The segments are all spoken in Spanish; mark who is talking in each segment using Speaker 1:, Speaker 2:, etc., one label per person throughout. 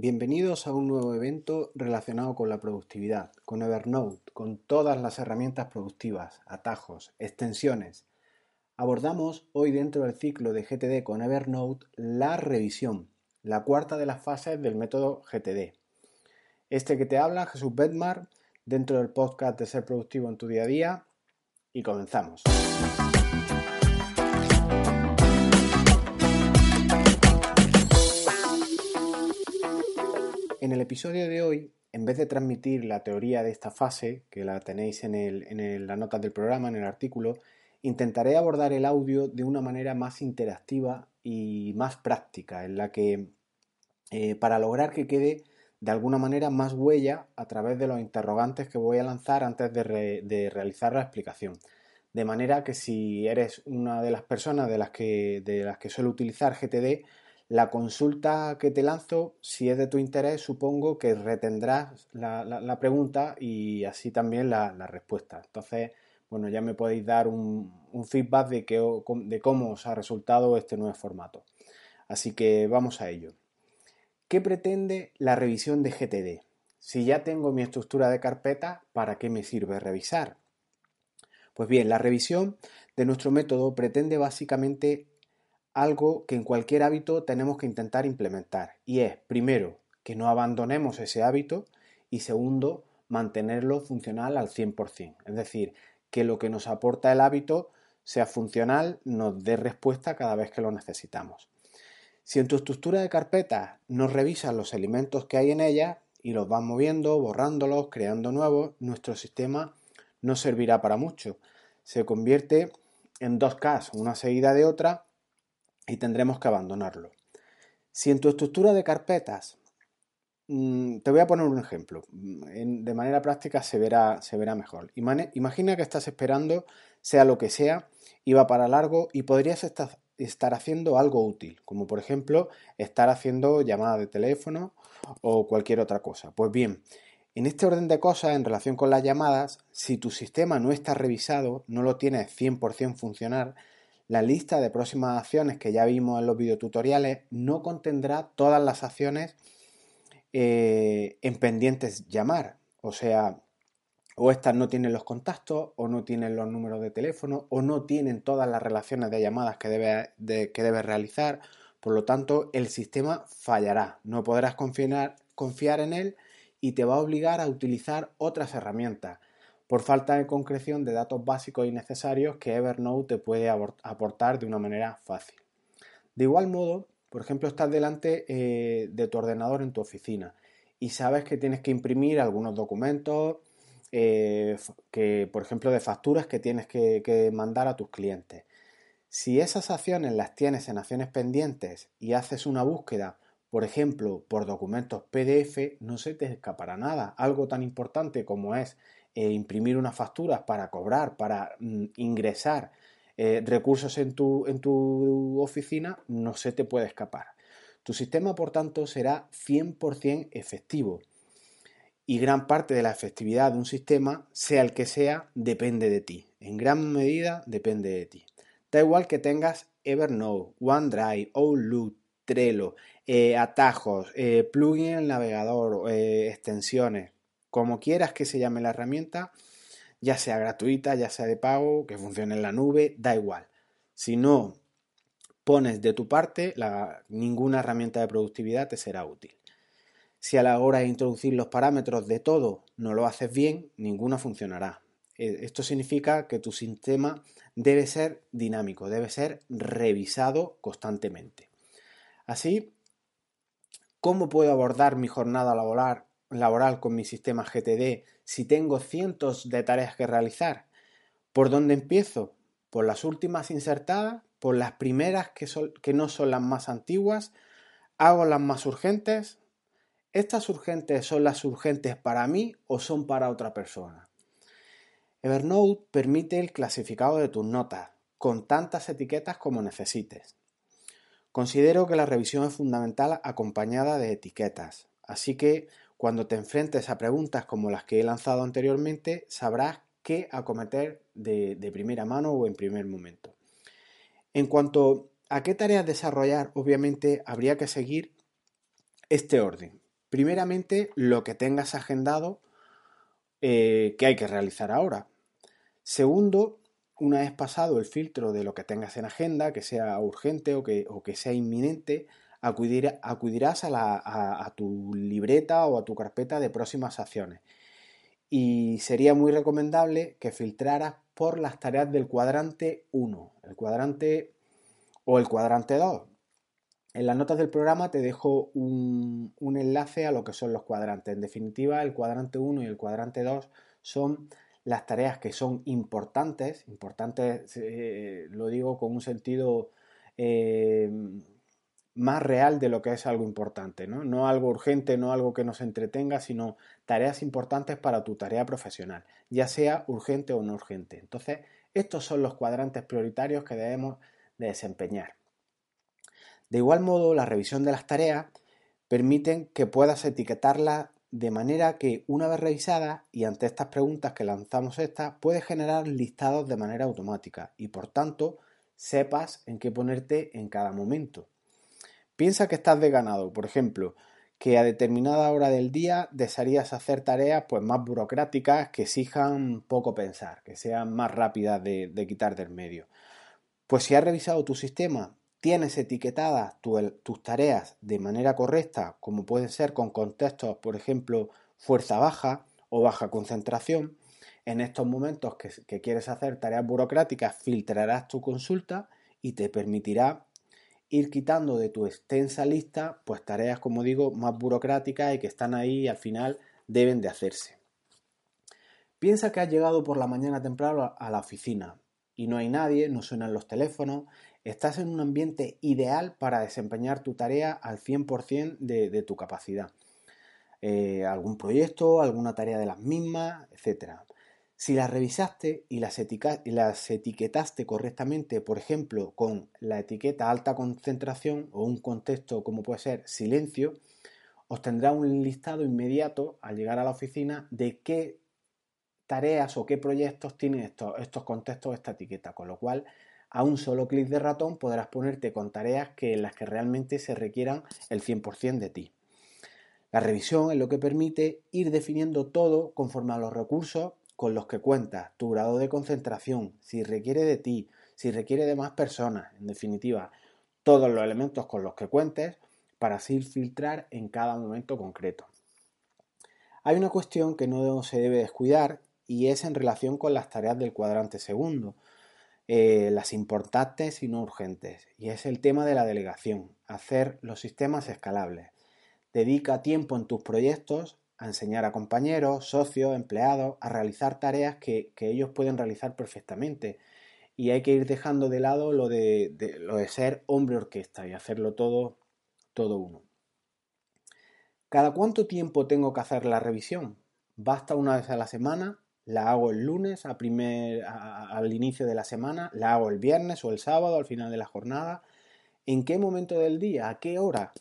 Speaker 1: Bienvenidos a un nuevo evento relacionado con la productividad, con Evernote, con todas las herramientas productivas, atajos, extensiones. Abordamos hoy dentro del ciclo de GTD con Evernote la revisión, la cuarta de las fases del método GTD. Este que te habla, Jesús Bedmar, dentro del podcast de Ser Productivo en tu día a día, y comenzamos. En el episodio de hoy, en vez de transmitir la teoría de esta fase, que la tenéis en, el, las notas del programa, en el artículo, intentaré abordar el audio de una manera más interactiva y más práctica, en la que, eh, para lograr que quede de alguna manera más huella a través de los interrogantes que voy a lanzar antes de, realizar la explicación. De manera que si eres una de las personas de las que, de las que suele utilizar GTD, la consulta que te lanzo, si es de tu interés, supongo que retendrás la, pregunta y así también la, respuesta. Entonces, bueno, ya me podéis dar un, feedback de, de cómo os ha resultado este nuevo formato. Así que vamos a ello. ¿Qué pretende la revisión de GTD? Si ya tengo mi estructura de carpeta, ¿para qué me sirve revisar? Pues bien, la revisión de nuestro método pretende básicamente algo que en cualquier hábito tenemos que intentar implementar. Y es, primero, que no abandonemos ese hábito y segundo, mantenerlo funcional al 100%. Es decir, que lo que nos aporta el hábito sea funcional, nos dé respuesta cada vez que lo necesitamos. Si en tu estructura de carpetas no revisas los elementos que hay en ella y los vas moviendo, borrándolos, creando nuevos, nuestro sistema no servirá para mucho. Se convierte en dos casos, una seguida de otra, y tendremos que abandonarlo. Si en tu estructura de carpetas, mm, te voy a poner un ejemplo, de manera práctica se verá, se verá mejor. Imagina que estás esperando, sea lo que sea, va para largo y podrías estar, haciendo algo útil, como por ejemplo estar haciendo llamadas de teléfono o cualquier otra cosa. Pues bien, en este orden de cosas, en relación con las llamadas, si tu sistema no está revisado, no lo tienes 100% funcionar, la lista de próximas acciones que ya vimos en los videotutoriales no contendrá todas las acciones eh, en pendientes llamar. O sea, o estas no tienen los contactos, o no tienen los números de teléfono, o no tienen todas las relaciones de llamadas que debes que realizar. Por lo tanto, el sistema fallará. No podrás confiar en él y te va a obligar a utilizar otras herramientas por falta de concreción de datos básicos y necesarios que Evernote te puede aportar de una manera fácil. De igual modo, por ejemplo, estás delante eh, de tu ordenador en tu oficina y sabes que tienes que imprimir algunos documentos, eh, que, por ejemplo, de facturas que tienes que mandar a tus clientes. Si esas acciones las tienes en acciones pendientes y haces una búsqueda, por ejemplo, por documentos PDF, no se te escapará nada. Algo tan importante como es eh, imprimir unas facturas para cobrar, para mm, ingresar eh, recursos en tu, oficina, no se te puede escapar. Tu sistema, por tanto, será 100% efectivo. Y gran parte de la efectividad de un sistema, sea el que sea, depende de ti. En gran medida depende de ti. Da igual que tengas Evernote, OneDrive, Outlook, Trello, eh, atajos, plugin en el navegador, extensiones, como quieras que se llame la herramienta, ya sea gratuita, ya sea de pago, que funcione en la nube, da igual. Si no pones de tu parte, ninguna herramienta de productividad te será útil. Si a la hora de introducir los parámetros de todo no lo haces bien, ninguna funcionará. E, esto significa que tu sistema debe ser dinámico, debe ser revisado constantemente. Así, ¿cómo puedo abordar mi jornada laboral con mi sistema GTD si tengo cientos de tareas que realizar? ¿Por dónde empiezo? ¿Por las últimas insertadas? ¿Por las primeras que, que no son las más antiguas? ¿Hago las más urgentes? ¿Estas urgentes son las urgentes para mí o son para otra persona? Evernote permite el clasificado de tus notas con tantas etiquetas como necesites. Considero que la revisión es fundamental acompañada de etiquetas, así que cuando te enfrentes a preguntas como las que he lanzado anteriormente, sabrás qué acometer de, primera mano o en primer momento. En cuanto a qué tareas desarrollar, obviamente habría que seguir este orden. Primeramente, lo que tengas agendado eh, que hay que realizar ahora. Segundo, una vez pasado el filtro de lo que tengas en agenda, que sea urgente o que, o que sea inminente, acudirás a, a, tu libreta o a tu carpeta de próximas acciones. Y sería muy recomendable que filtraras por las tareas del cuadrante 1, el cuadrante o el cuadrante 2. En las notas del programa te dejo un, enlace a lo que son los cuadrantes. En definitiva, el cuadrante 1 y el cuadrante 2 son las tareas que son importantes, importantes eh, lo digo con un sentido eh, más real de lo que es algo importante, ¿no? no algo urgente, no algo que nos entretenga, sino tareas importantes para tu tarea profesional, ya sea urgente o no urgente. Entonces, estos son los cuadrantes prioritarios que debemos de desempeñar. De igual modo, la revisión de las tareas permiten que puedas etiquetarlas de manera que una vez revisadas y ante estas preguntas que lanzamos estas, puedes generar listados de manera automática y por tanto sepas en qué ponerte en cada momento. Piensa que estás de ganado, por ejemplo, que a determinada hora del día desearías hacer tareas pues, más burocráticas que exijan poco pensar, que sean más rápidas de, de quitar del medio. Pues si has revisado tu sistema tienes etiquetadas tus tareas de manera correcta, como puede ser con contextos, por ejemplo, fuerza baja o baja concentración, en estos momentos que, quieres hacer tareas burocráticas, filtrarás tu consulta y te permitirá ir quitando de tu extensa lista pues tareas, como digo, más burocráticas y que están ahí y al final deben de hacerse. Piensa que has llegado por la mañana temprano a la oficina y no hay nadie, no suenan los teléfonos, estás en un ambiente ideal para desempeñar tu tarea al 100% de, tu capacidad. Eh, algún proyecto, alguna tarea de las mismas, etc. Si las revisaste y las, las etiquetaste correctamente, por ejemplo, con la etiqueta alta concentración o un contexto como puede ser silencio, obtendrá un listado inmediato al llegar a la oficina de qué tareas o qué proyectos tienen estos, estos contextos, esta etiqueta, con lo cual a un solo clic de ratón podrás ponerte con tareas que en las que realmente se requieran el 100% de ti. La revisión es lo que permite ir definiendo todo conforme a los recursos con los que cuentas, tu grado de concentración, si requiere de ti, si requiere de más personas, en definitiva, todos los elementos con los que cuentes para así filtrar en cada momento concreto. Hay una cuestión que no se debe descuidar y es en relación con las tareas del cuadrante segundo, eh, las importantes y no urgentes. Y es el tema de la delegación, hacer los sistemas escalables. Dedica tiempo en tus proyectos a enseñar a compañeros, socios, empleados, a realizar tareas que, ellos pueden realizar perfectamente. Y hay que ir dejando de lado lo de, lo de ser hombre orquesta y hacerlo todo, todo uno. ¿Cada cuánto tiempo tengo que hacer la revisión? ¿Basta una vez a la semana? La hago el lunes primer, al inicio de la semana, la hago el viernes o el sábado al final de la jornada. ¿En qué momento del día? ¿A qué hora?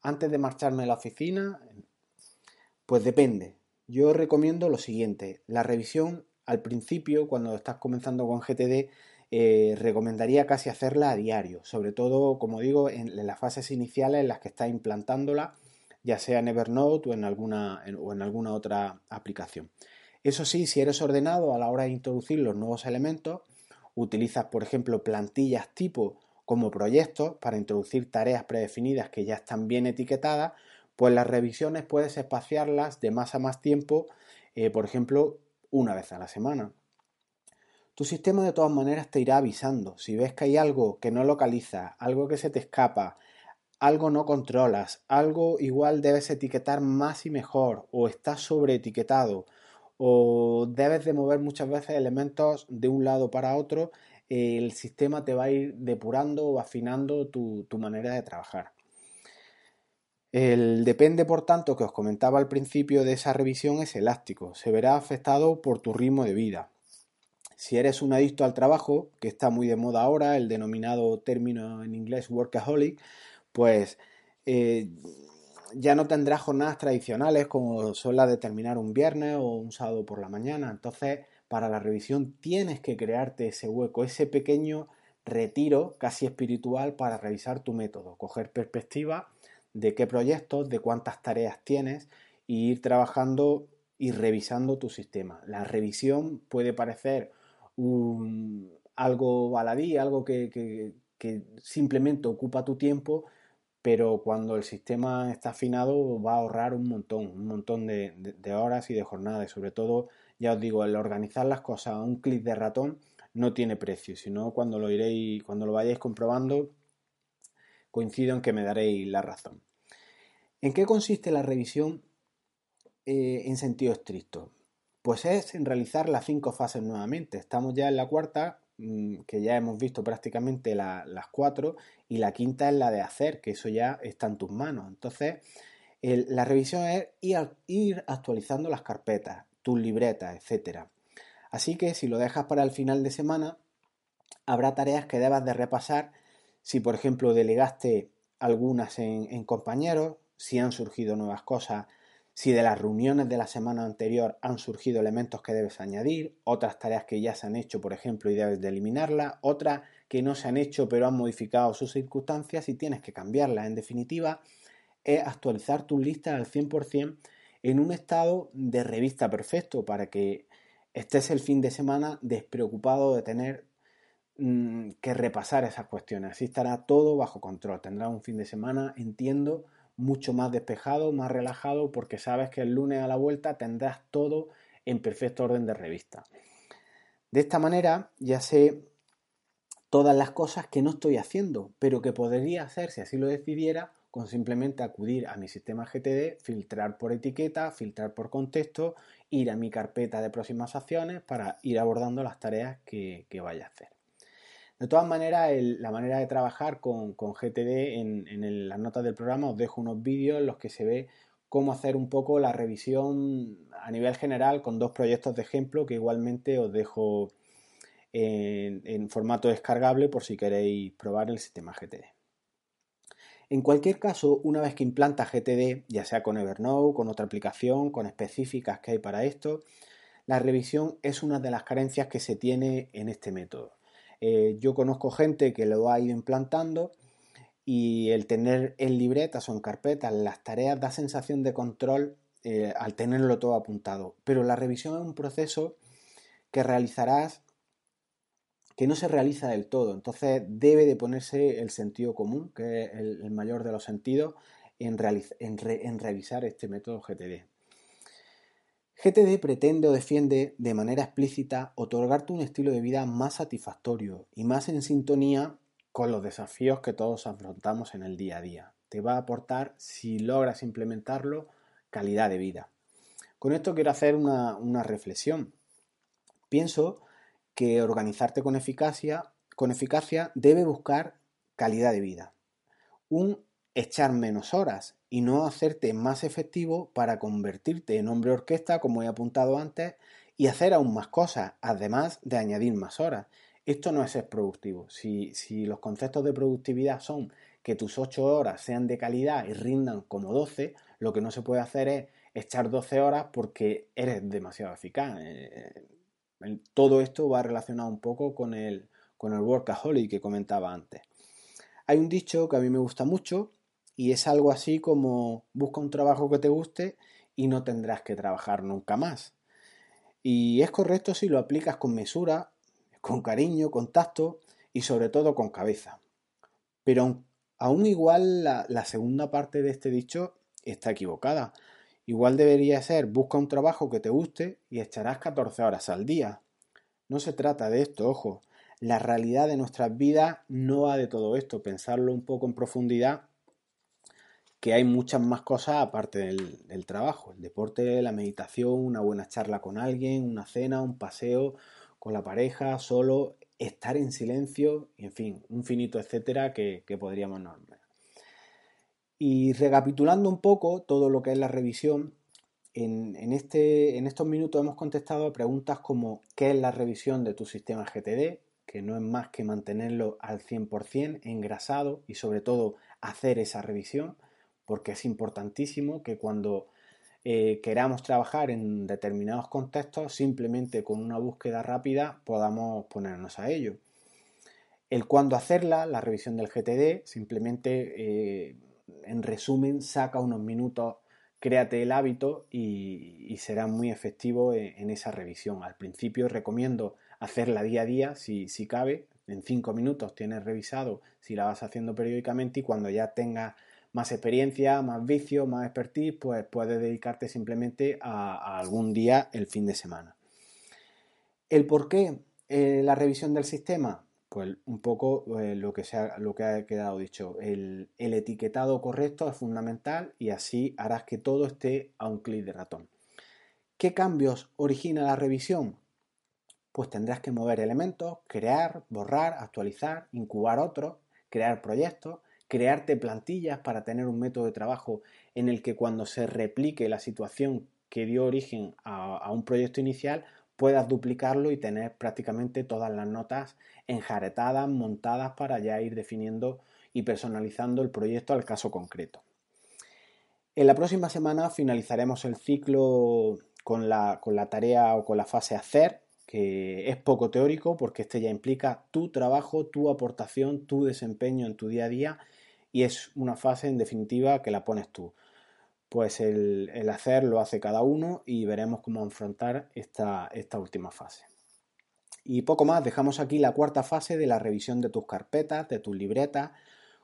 Speaker 1: Antes de marcharme a la oficina. Pues depende. Yo recomiendo lo siguiente. La revisión al principio, cuando estás comenzando con GTD, eh, recomendaría casi hacerla a diario, sobre todo, como digo, en, las fases iniciales en las que estás implantándola, ya sea en Evernote o en alguna, o en alguna otra aplicación. Eso sí, si eres ordenado a la hora de introducir los nuevos elementos, utilizas, por ejemplo, plantillas tipo como proyectos para introducir tareas predefinidas que ya están bien etiquetadas, pues las revisiones puedes espaciarlas de más a más tiempo, eh, por ejemplo, una vez a la semana. Tu sistema de todas maneras te irá avisando. Si ves que hay algo que no localiza, algo que se te escapa, algo no controlas, algo igual debes etiquetar más y mejor o estás sobreetiquetado o debes de mover muchas veces elementos de un lado para otro, el sistema te va a ir depurando o afinando tu, manera de trabajar. El depende, por tanto, que os comentaba al principio de esa revisión es elástico, se verá afectado por tu ritmo de vida. Si eres un adicto al trabajo, que está muy de moda ahora, el denominado término en inglés workaholic, pues eh, ya no tendrás jornadas tradicionales como son las de terminar un viernes o un sábado por la mañana. Entonces, para la revisión tienes que crearte ese hueco, ese pequeño retiro casi espiritual para revisar tu método, coger perspectiva de qué proyectos, de cuántas tareas tienes e ir trabajando y revisando tu sistema. La revisión puede parecer algo baladí, algo que, simplemente ocupa tu tiempo, pero cuando el sistema está afinado va a ahorrar un montón, un montón de, horas y de jornadas. Sobre todo, ya os digo, el organizar las cosas a un clic de ratón no tiene precio, sino cuando lo iréis, cuando lo vayáis comprobando, coincido en que me daréis la razón. ¿En qué consiste la revisión eh, en sentido estricto? Pues es en realizar las cinco fases nuevamente. Estamos ya en la cuarta, que ya hemos visto prácticamente las cuatro, y la quinta es la de hacer, que eso ya está en tus manos. Entonces, la revisión es ir, actualizando las carpetas, tus libretas, etcétera. Así que si lo dejas para el final de semana, habrá tareas que debas de repasar si, por ejemplo, delegaste algunas en, compañeros, si han surgido nuevas cosas, si de las reuniones de la semana anterior han surgido elementos que debes añadir, otras tareas que ya se han hecho, por ejemplo, y debes de eliminarlas, otras que no se han hecho pero han modificado sus circunstancias y tienes que cambiarlas. En definitiva, es actualizar tu lista al 100% en un estado de revista perfecto para que estés el fin de semana despreocupado de tener mm, que repasar esas cuestiones. Así estará todo bajo control. Tendrás un fin de semana, entiendo, mucho más despejado, más relajado, porque sabes que el lunes a la vuelta tendrás todo en perfecto orden de revista. De esta manera ya sé todas las cosas que no estoy haciendo, pero que podría hacer si así lo decidiera con simplemente acudir a mi sistema GTD, filtrar por etiqueta, filtrar por contexto, ir a mi carpeta de próximas acciones para ir abordando las tareas que, vaya a hacer. De todas maneras, la manera de trabajar con, GTD en, las notas del programa os dejo unos vídeos en los que se ve cómo hacer un poco la revisión a nivel general con dos proyectos de ejemplo que igualmente os dejo en, en formato descargable por si queréis probar el sistema GTD. En cualquier caso, una vez que implanta GTD, ya sea con Evernote, con otra aplicación, con específicas que hay para esto, la revisión es una de las carencias que se tiene en este método. Eh, yo conozco gente que lo ha ido implantando y el tener en libretas o en carpetas las tareas da sensación de control eh, al tenerlo todo apuntado. Pero la revisión es un proceso que realizarás que no se realiza del todo. Entonces debe de ponerse el sentido común, que es el, mayor de los sentidos, en, en, revisar este método GTD. GTD pretende o defiende de manera explícita otorgarte un estilo de vida más satisfactorio y más en sintonía con los desafíos que todos afrontamos en el día a día. Te va a aportar, si logras implementarlo, calidad de vida. Con esto quiero hacer una, una reflexión. Pienso que organizarte con eficacia, con eficacia debe buscar calidad de vida. Un echar menos horas y no hacerte más efectivo para convertirte en hombre orquesta, como he apuntado antes, y hacer aún más cosas, además de añadir más horas. Esto no es ser productivo. Si, si los conceptos de productividad son que tus 8 horas sean de calidad y rindan como 12, lo que no se puede hacer es echar 12 horas porque eres demasiado eficaz. Eh, todo esto va relacionado un poco con el, con el workaholic que comentaba antes. Hay un dicho que a mí me gusta mucho y es algo así como busca un trabajo que te guste y no tendrás que trabajar nunca más. Y es correcto si lo aplicas con mesura, con cariño, con tacto y sobre todo con cabeza. Pero aún igual la, segunda parte de este dicho está equivocada. Igual debería ser busca un trabajo que te guste y echarás 14 horas al día. No se trata de esto, ojo. La realidad de nuestras vidas no va de todo esto. Pensarlo un poco en profundidad, que hay muchas más cosas aparte del, trabajo. El deporte, la meditación, una buena charla con alguien, una cena, un paseo con la pareja, solo estar en silencio, en fin, un finito etcétera que, que podríamos nombrar. Y recapitulando un poco todo lo que es la revisión, en, este, en estos minutos hemos contestado a preguntas como ¿qué es la revisión de tu sistema GTD? que no es más que mantenerlo al 100% engrasado y sobre todo hacer esa revisión, porque es importantísimo que cuando eh, queramos trabajar en determinados contextos, simplemente con una búsqueda rápida podamos ponernos a ello. El cuándo hacerla, la revisión del GTD, simplemente eh, en resumen, saca unos minutos, créate el hábito y, será muy efectivo en, esa revisión. Al principio recomiendo hacerla día a día, si, si cabe, en cinco minutos tienes revisado si la vas haciendo periódicamente y cuando ya tengas más experiencia, más vicio, más expertise, pues puedes dedicarte simplemente a, algún día el fin de semana. ¿El por qué eh, la revisión del sistema? Pues un poco eh, lo, que ha, lo que ha quedado dicho. El, el, etiquetado correcto es fundamental y así harás que todo esté a un clic de ratón. ¿Qué cambios origina la revisión? Pues tendrás que mover elementos, crear, borrar, actualizar, incubar otros, crear proyectos, crearte plantillas para tener un método de trabajo en el que cuando se replique la situación que dio origen a, un proyecto inicial puedas duplicarlo y tener prácticamente todas las notas enjaretadas, montadas para ya ir definiendo y personalizando el proyecto al caso concreto. En la próxima semana finalizaremos el ciclo con la, con la tarea o con la fase hacer, que es poco teórico porque este ya implica tu trabajo, tu aportación, tu desempeño en tu día a día y es una fase en definitiva que la pones tú. Pues el, hacer lo hace cada uno y veremos cómo afrontar esta, esta última fase. Y poco más, dejamos aquí la cuarta fase de la revisión de tus carpetas, de tus libretas,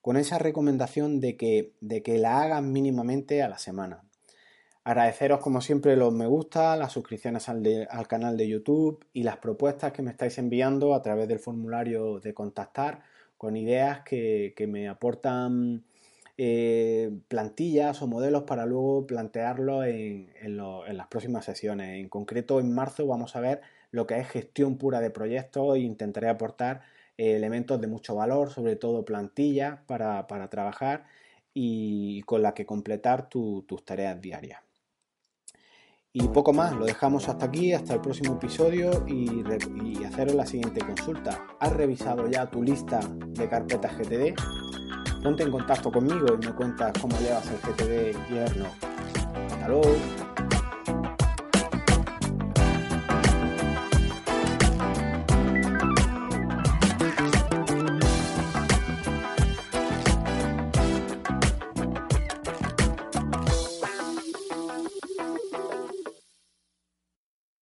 Speaker 1: con esa recomendación de que, de que la hagan mínimamente a la semana. Agradeceros como siempre los me gusta, las suscripciones al, canal de YouTube y las propuestas que me estáis enviando a través del formulario de contactar con ideas que, me aportan eh, plantillas o modelos para luego plantearlo en, las próximas sesiones. En concreto, en marzo vamos a ver lo que es gestión pura de proyectos e intentaré aportar eh, elementos de mucho valor, sobre todo plantillas para, trabajar y con la que completar tus tareas diarias. Y poco más, lo dejamos hasta aquí, hasta el próximo episodio y, haceros la siguiente consulta. ¿Has revisado ya tu lista de carpetas GTD? Ponte en contacto conmigo y me cuentas cómo llevas el GTD y el no. Hasta luego.